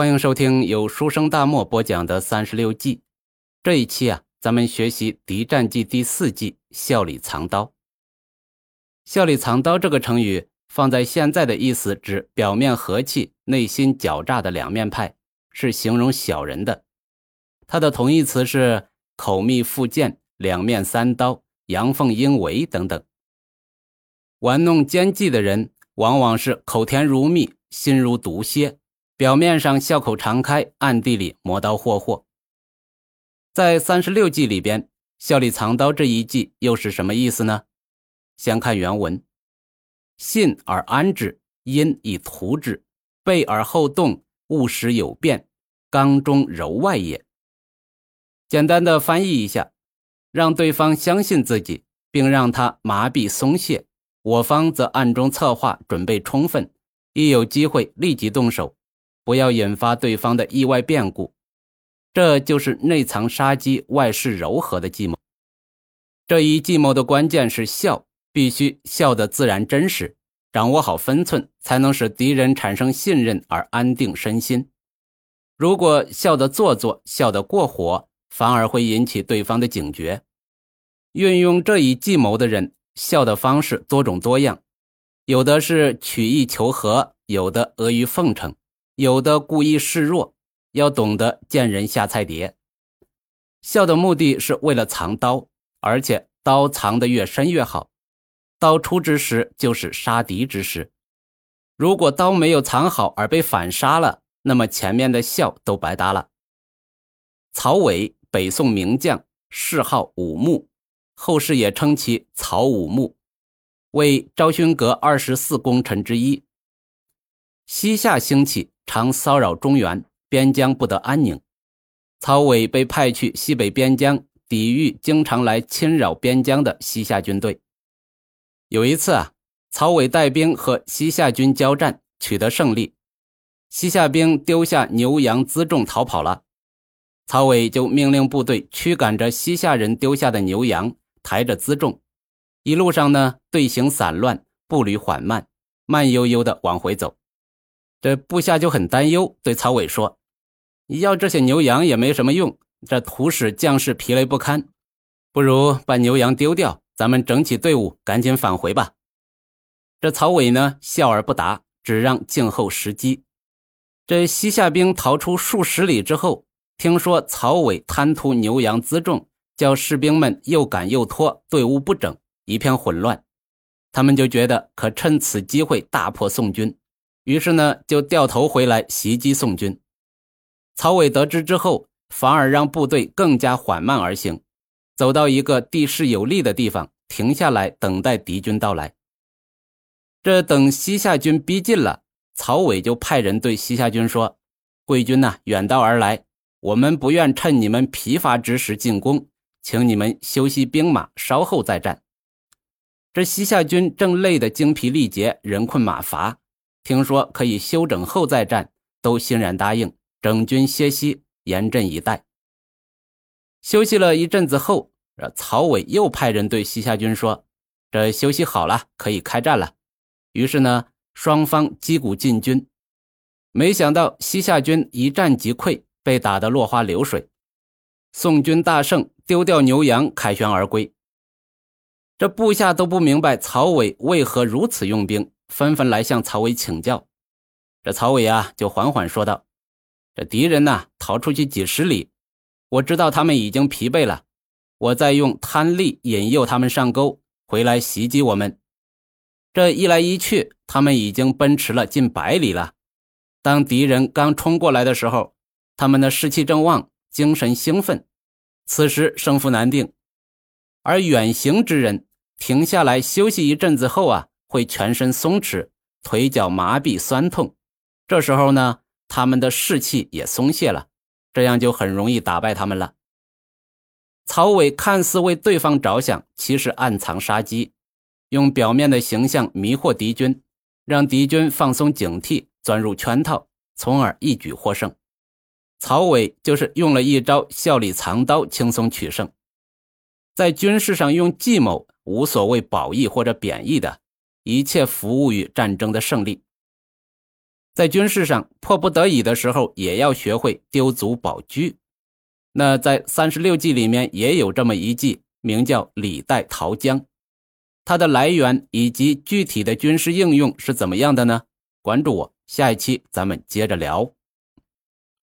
欢迎收听由书生大漠播讲的三十六计。这一期啊，咱们学习《敌战记》第四计“笑里藏刀”。笑里藏刀这个成语放在现在的意思指表面和气、内心狡诈的两面派，是形容小人的。它的同义词是口蜜腹剑、两面三刀、阳奉阴违等等。玩弄奸计的人，往往是口甜如蜜，心如毒蝎。表面上笑口常开，暗地里磨刀霍霍。在三十六计里边，笑里藏刀这一计又是什么意思呢？先看原文：信而安之，因以图之，备而后动，务实有变，刚中柔外也。简单的翻译一下，让对方相信自己，并让他麻痹松懈；我方则暗中策划，准备充分，一有机会立即动手。不要引发对方的意外变故，这就是内藏杀机、外示柔和的计谋。这一计谋的关键是笑，必须笑得自然真实，掌握好分寸，才能使敌人产生信任而安定身心。如果笑得做作、笑得过火，反而会引起对方的警觉。运用这一计谋的人，笑的方式多种多样，有的是曲意求和，有的阿谀奉承。有的故意示弱，要懂得见人下菜碟。笑的目的是为了藏刀，而且刀藏得越深越好。刀出之时就是杀敌之时，如果刀没有藏好而被反杀了，那么前面的笑都白搭了。曹伟，北宋名将，谥号武穆，后世也称其曹武穆，为昭勋阁二十四功臣之一。西夏兴起。常骚扰中原边疆，不得安宁。曹伟被派去西北边疆，抵御经常来侵扰边疆的西夏军队。有一次啊，曹伟带兵和西夏军交战，取得胜利。西夏兵丢下牛羊辎重逃跑了，曹伟就命令部队驱赶着西夏人丢下的牛羊，抬着辎重。一路上呢，队形散乱，步履缓慢，慢悠悠地往回走。这部下就很担忧，对曹伟说：“要这些牛羊也没什么用，这徒使将士疲累不堪，不如把牛羊丢掉，咱们整起队伍赶紧返回吧。”这曹伟呢，笑而不答，只让静候时机。这西夏兵逃出数十里之后，听说曹伟贪图牛羊辎重，叫士兵们又赶又拖，队伍不整，一片混乱。他们就觉得可趁此机会大破宋军。于是呢，就掉头回来袭击宋军。曹伟得知之后，反而让部队更加缓慢而行，走到一个地势有利的地方，停下来等待敌军到来。这等西夏军逼近了，曹伟就派人对西夏军说：“贵军呐，远道而来，我们不愿趁你们疲乏之时进攻，请你们休息兵马，稍后再战。”这西夏军正累得精疲力竭，人困马乏。听说可以休整后再战，都欣然答应，整军歇息，严阵以待。休息了一阵子后，曹伟又派人对西夏军说：“这休息好了，可以开战了。”于是呢，双方击鼓进军。没想到西夏军一战即溃，被打得落花流水。宋军大胜，丢掉牛羊，凯旋而归。这部下都不明白曹伟为何如此用兵。纷纷来向曹伟请教，这曹伟啊就缓缓说道：“这敌人呐逃出去几十里，我知道他们已经疲惫了，我再用贪利引诱他们上钩，回来袭击我们。这一来一去，他们已经奔驰了近百里了。当敌人刚冲过来的时候，他们的士气正旺，精神兴奋，此时胜负难定。而远行之人停下来休息一阵子后啊。”会全身松弛，腿脚麻痹酸痛，这时候呢，他们的士气也松懈了，这样就很容易打败他们了。曹伟看似为对方着想，其实暗藏杀机，用表面的形象迷惑敌军，让敌军放松警惕，钻入圈套，从而一举获胜。曹伟就是用了一招笑里藏刀，轻松取胜。在军事上用计谋，无所谓褒义或者贬义的。一切服务于战争的胜利。在军事上迫不得已的时候，也要学会丢卒保车。那在三十六计里面也有这么一计，名叫李代桃僵。它的来源以及具体的军事应用是怎么样的呢？关注我，下一期咱们接着聊。